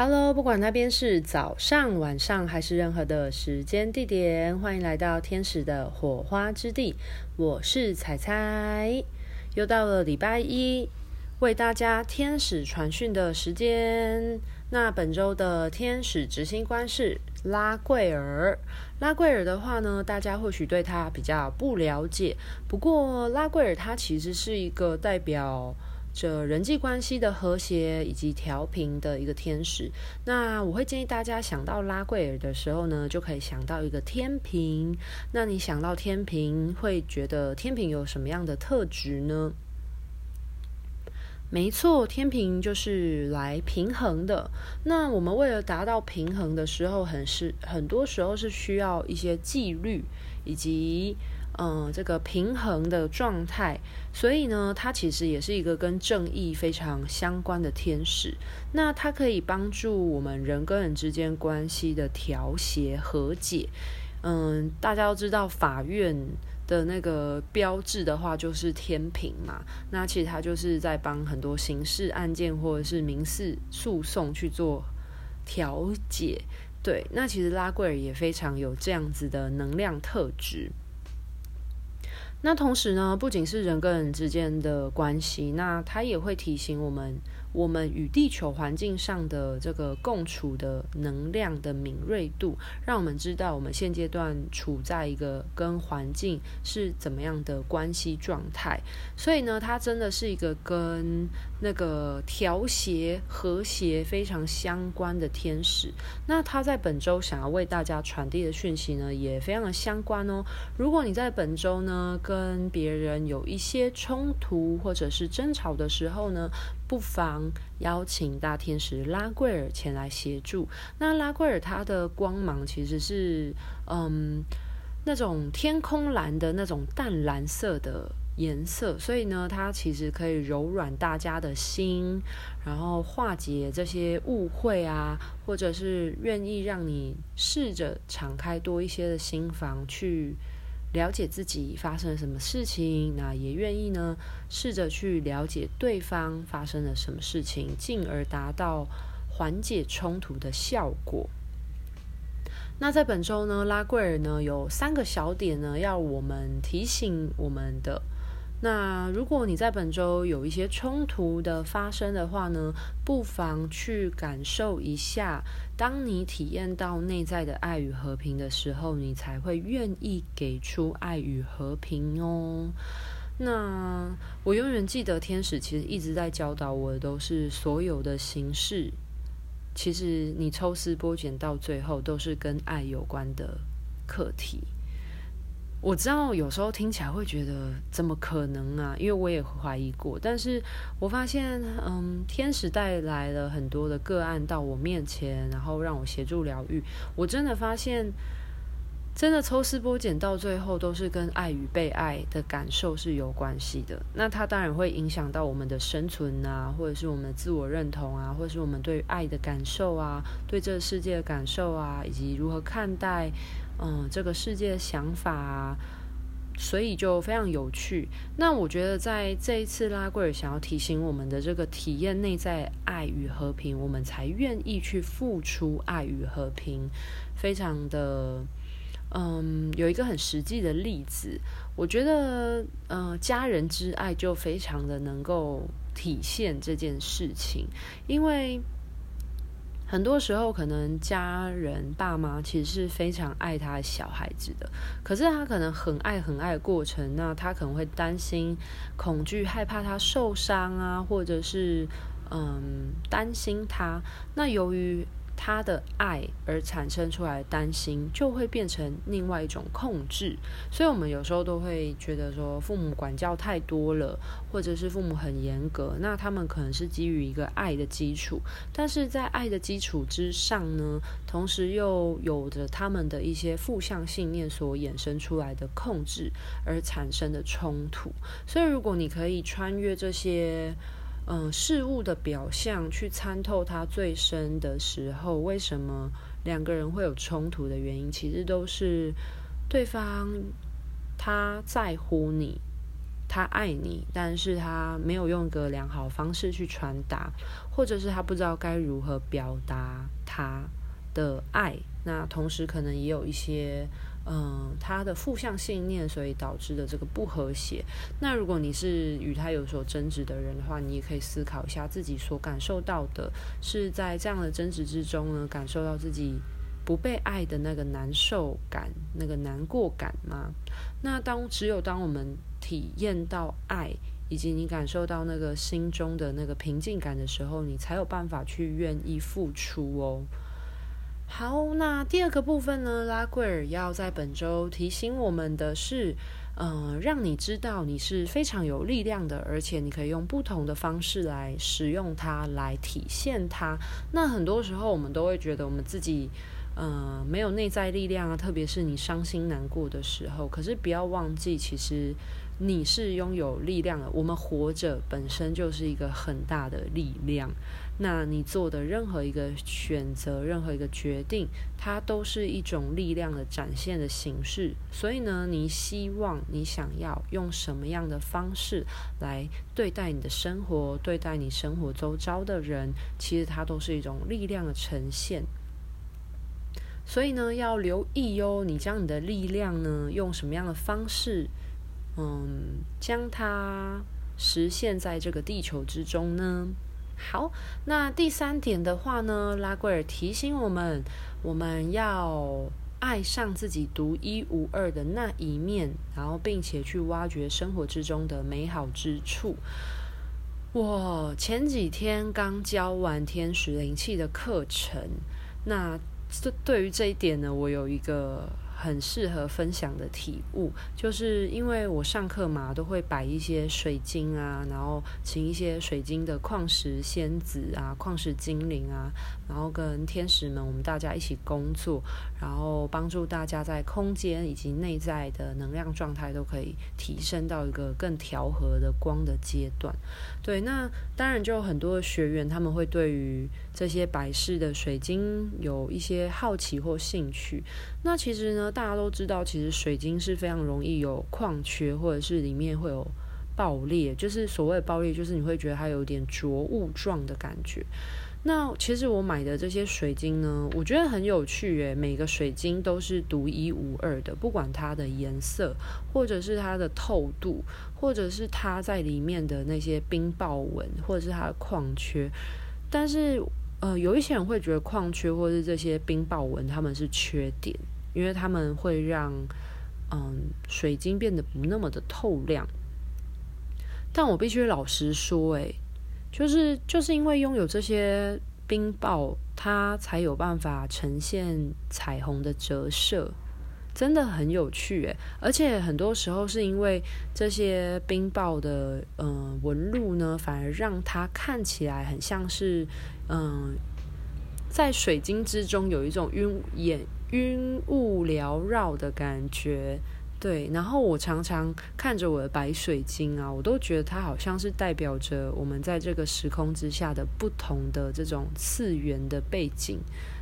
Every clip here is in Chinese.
Hello，不管那边是早上、晚上还是任何的时间地点，欢迎来到天使的火花之地。我是彩彩，又到了礼拜一，为大家天使传讯的时间。那本周的天使执行官是拉贵尔。拉贵尔的话呢，大家或许对他比较不了解，不过拉贵尔他其实是一个代表。这人际关系的和谐以及调频的一个天使，那我会建议大家想到拉贵尔的时候呢，就可以想到一个天平。那你想到天平，会觉得天平有什么样的特质呢？没错，天平就是来平衡的。那我们为了达到平衡的时候，很是很多时候是需要一些纪律以及。嗯，这个平衡的状态，所以呢，它其实也是一个跟正义非常相关的天使。那它可以帮助我们人跟人之间关系的调谐和解。嗯，大家都知道法院的那个标志的话，就是天平嘛。那其实它就是在帮很多刑事案件或者是民事诉讼去做调解。对，那其实拉贵尔也非常有这样子的能量特质。那同时呢，不仅是人跟人之间的关系，那它也会提醒我们。我们与地球环境上的这个共处的能量的敏锐度，让我们知道我们现阶段处在一个跟环境是怎么样的关系状态。所以呢，它真的是一个跟那个调谐和谐非常相关的天使。那他在本周想要为大家传递的讯息呢，也非常的相关哦。如果你在本周呢跟别人有一些冲突或者是争吵的时候呢，不妨邀请大天使拉贵尔前来协助。那拉贵尔他的光芒其实是，嗯，那种天空蓝的那种淡蓝色的颜色，所以呢，它其实可以柔软大家的心，然后化解这些误会啊，或者是愿意让你试着敞开多一些的心房去。了解自己发生了什么事情，那也愿意呢，试着去了解对方发生了什么事情，进而达到缓解冲突的效果。那在本周呢，拉贵尔呢有三个小点呢，要我们提醒我们的。那如果你在本周有一些冲突的发生的话呢，不妨去感受一下。当你体验到内在的爱与和平的时候，你才会愿意给出爱与和平哦。那我永远记得，天使其实一直在教导我的，都是所有的形式，其实你抽丝剥茧到最后，都是跟爱有关的课题。我知道有时候听起来会觉得怎么可能啊？因为我也怀疑过，但是我发现，嗯，天使带来了很多的个案到我面前，然后让我协助疗愈。我真的发现，真的抽丝剥茧到最后都是跟爱与被爱的感受是有关系的。那它当然会影响到我们的生存啊，或者是我们的自我认同啊，或者是我们对爱的感受啊，对这个世界的感受啊，以及如何看待。嗯，这个世界的想法，所以就非常有趣。那我觉得在这一次拉贵尔想要提醒我们的这个体验内在爱与和平，我们才愿意去付出爱与和平，非常的嗯，有一个很实际的例子。我觉得嗯，家人之爱就非常的能够体现这件事情，因为。很多时候，可能家人爸妈其实是非常爱他的小孩子的，可是他可能很爱很爱过程，那他可能会担心、恐惧、害怕他受伤啊，或者是嗯担心他。那由于他的爱而产生出来的担心，就会变成另外一种控制。所以，我们有时候都会觉得说，父母管教太多了，或者是父母很严格。那他们可能是基于一个爱的基础，但是在爱的基础之上呢，同时又有着他们的一些负向信念所衍生出来的控制而产生的冲突。所以，如果你可以穿越这些。嗯，事物的表象去参透它最深的时候，为什么两个人会有冲突的原因，其实都是对方他在乎你，他爱你，但是他没有用个良好方式去传达，或者是他不知道该如何表达他的爱。那同时可能也有一些。嗯，他的负向信念，所以导致的这个不和谐。那如果你是与他有所争执的人的话，你也可以思考一下自己所感受到的，是在这样的争执之中呢，感受到自己不被爱的那个难受感、那个难过感吗？那当只有当我们体验到爱，以及你感受到那个心中的那个平静感的时候，你才有办法去愿意付出哦。好，那第二个部分呢，拉贵尔要在本周提醒我们的是，呃，让你知道你是非常有力量的，而且你可以用不同的方式来使用它，来体现它。那很多时候我们都会觉得我们自己，呃，没有内在力量啊，特别是你伤心难过的时候。可是不要忘记，其实。你是拥有力量的，我们活着本身就是一个很大的力量。那你做的任何一个选择，任何一个决定，它都是一种力量的展现的形式。所以呢，你希望你想要用什么样的方式来对待你的生活，对待你生活周遭的人，其实它都是一种力量的呈现。所以呢，要留意哟，你将你的力量呢，用什么样的方式？嗯，将它实现在这个地球之中呢？好，那第三点的话呢，拉贵尔提醒我们，我们要爱上自己独一无二的那一面，然后并且去挖掘生活之中的美好之处。我前几天刚教完天使灵气的课程，那这对于这一点呢，我有一个。很适合分享的体悟，就是因为我上课嘛，都会摆一些水晶啊，然后请一些水晶的矿石仙子啊、矿石精灵啊，然后跟天使们，我们大家一起工作，然后帮助大家在空间以及内在的能量状态都可以提升到一个更调和的光的阶段。对，那当然就有很多的学员他们会对于这些摆饰的水晶有一些好奇或兴趣。那其实呢，大家都知道，其实水晶是非常容易有矿缺，或者是里面会有爆裂。就是所谓的爆裂，就是你会觉得它有点浊雾状的感觉。那其实我买的这些水晶呢，我觉得很有趣诶，每个水晶都是独一无二的，不管它的颜色，或者是它的透度，或者是它在里面的那些冰雹纹，或者是它的矿缺。但是，呃，有一些人会觉得矿缺或是这些冰雹纹，它们是缺点。因为他们会让嗯水晶变得不那么的透亮，但我必须老实说，哎，就是就是因为拥有这些冰雹，它才有办法呈现彩虹的折射，真的很有趣，哎，而且很多时候是因为这些冰雹的嗯纹路呢，反而让它看起来很像是嗯在水晶之中有一种晕眼。云雾缭绕的感觉，对。然后我常常看着我的白水晶啊，我都觉得它好像是代表着我们在这个时空之下的不同的这种次元的背景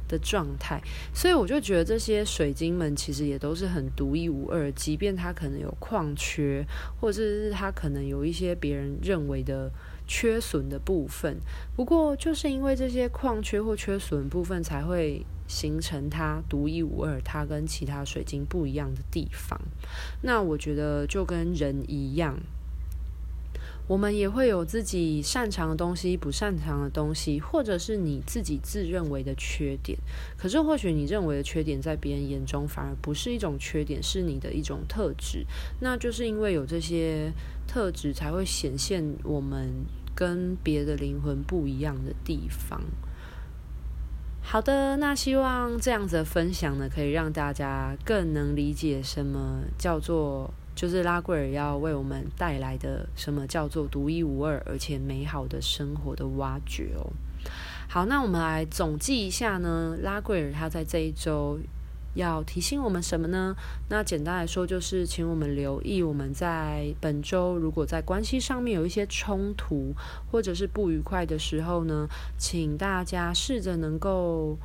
的状态。所以我就觉得这些水晶们其实也都是很独一无二，即便它可能有矿缺，或者是它可能有一些别人认为的缺损的部分。不过就是因为这些矿缺或缺损部分，才会。形成它独一无二，它跟其他水晶不一样的地方。那我觉得就跟人一样，我们也会有自己擅长的东西、不擅长的东西，或者是你自己自认为的缺点。可是或许你认为的缺点，在别人眼中反而不是一种缺点，是你的一种特质。那就是因为有这些特质，才会显现我们跟别的灵魂不一样的地方。好的，那希望这样子的分享呢，可以让大家更能理解什么叫做，就是拉贵尔要为我们带来的什么叫做独一无二而且美好的生活的挖掘哦。好，那我们来总计一下呢，拉贵尔他在这一周。要提醒我们什么呢？那简单来说，就是请我们留意，我们在本周如果在关系上面有一些冲突或者是不愉快的时候呢，请大家试着能够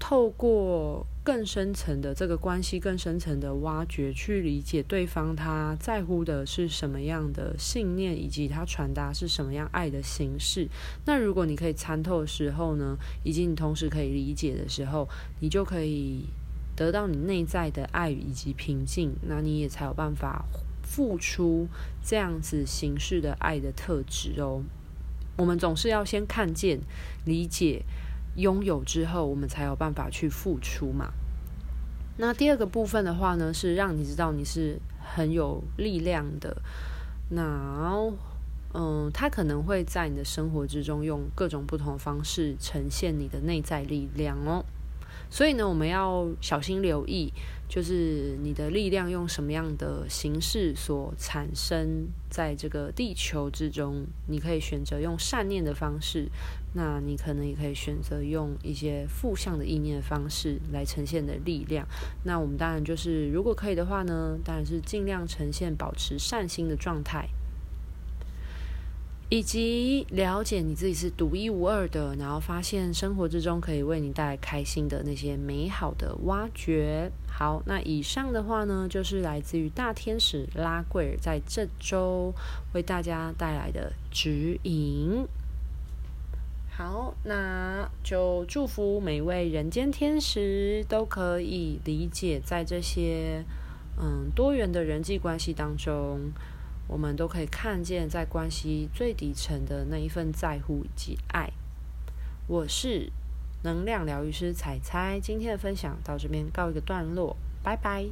透过更深层的这个关系，更深层的挖掘，去理解对方他在乎的是什么样的信念，以及他传达是什么样爱的形式。那如果你可以参透的时候呢，以及你同时可以理解的时候，你就可以得到你内在的爱以及平静。那你也才有办法付出这样子形式的爱的特质哦。我们总是要先看见、理解。拥有之后，我们才有办法去付出嘛。那第二个部分的话呢，是让你知道你是很有力量的。那，嗯，他可能会在你的生活之中用各种不同的方式呈现你的内在力量哦。所以呢，我们要小心留意，就是你的力量用什么样的形式所产生在这个地球之中。你可以选择用善念的方式，那你可能也可以选择用一些负向的意念方式来呈现的力量。那我们当然就是，如果可以的话呢，当然是尽量呈现保持善心的状态。以及了解你自己是独一无二的，然后发现生活之中可以为你带来开心的那些美好的挖掘。好，那以上的话呢，就是来自于大天使拉贵尔在这周为大家带来的指引。好，那就祝福每位人间天使都可以理解，在这些嗯多元的人际关系当中。我们都可以看见，在关系最底层的那一份在乎以及爱。我是能量疗愈师彩彩，今天的分享到这边告一个段落，拜拜。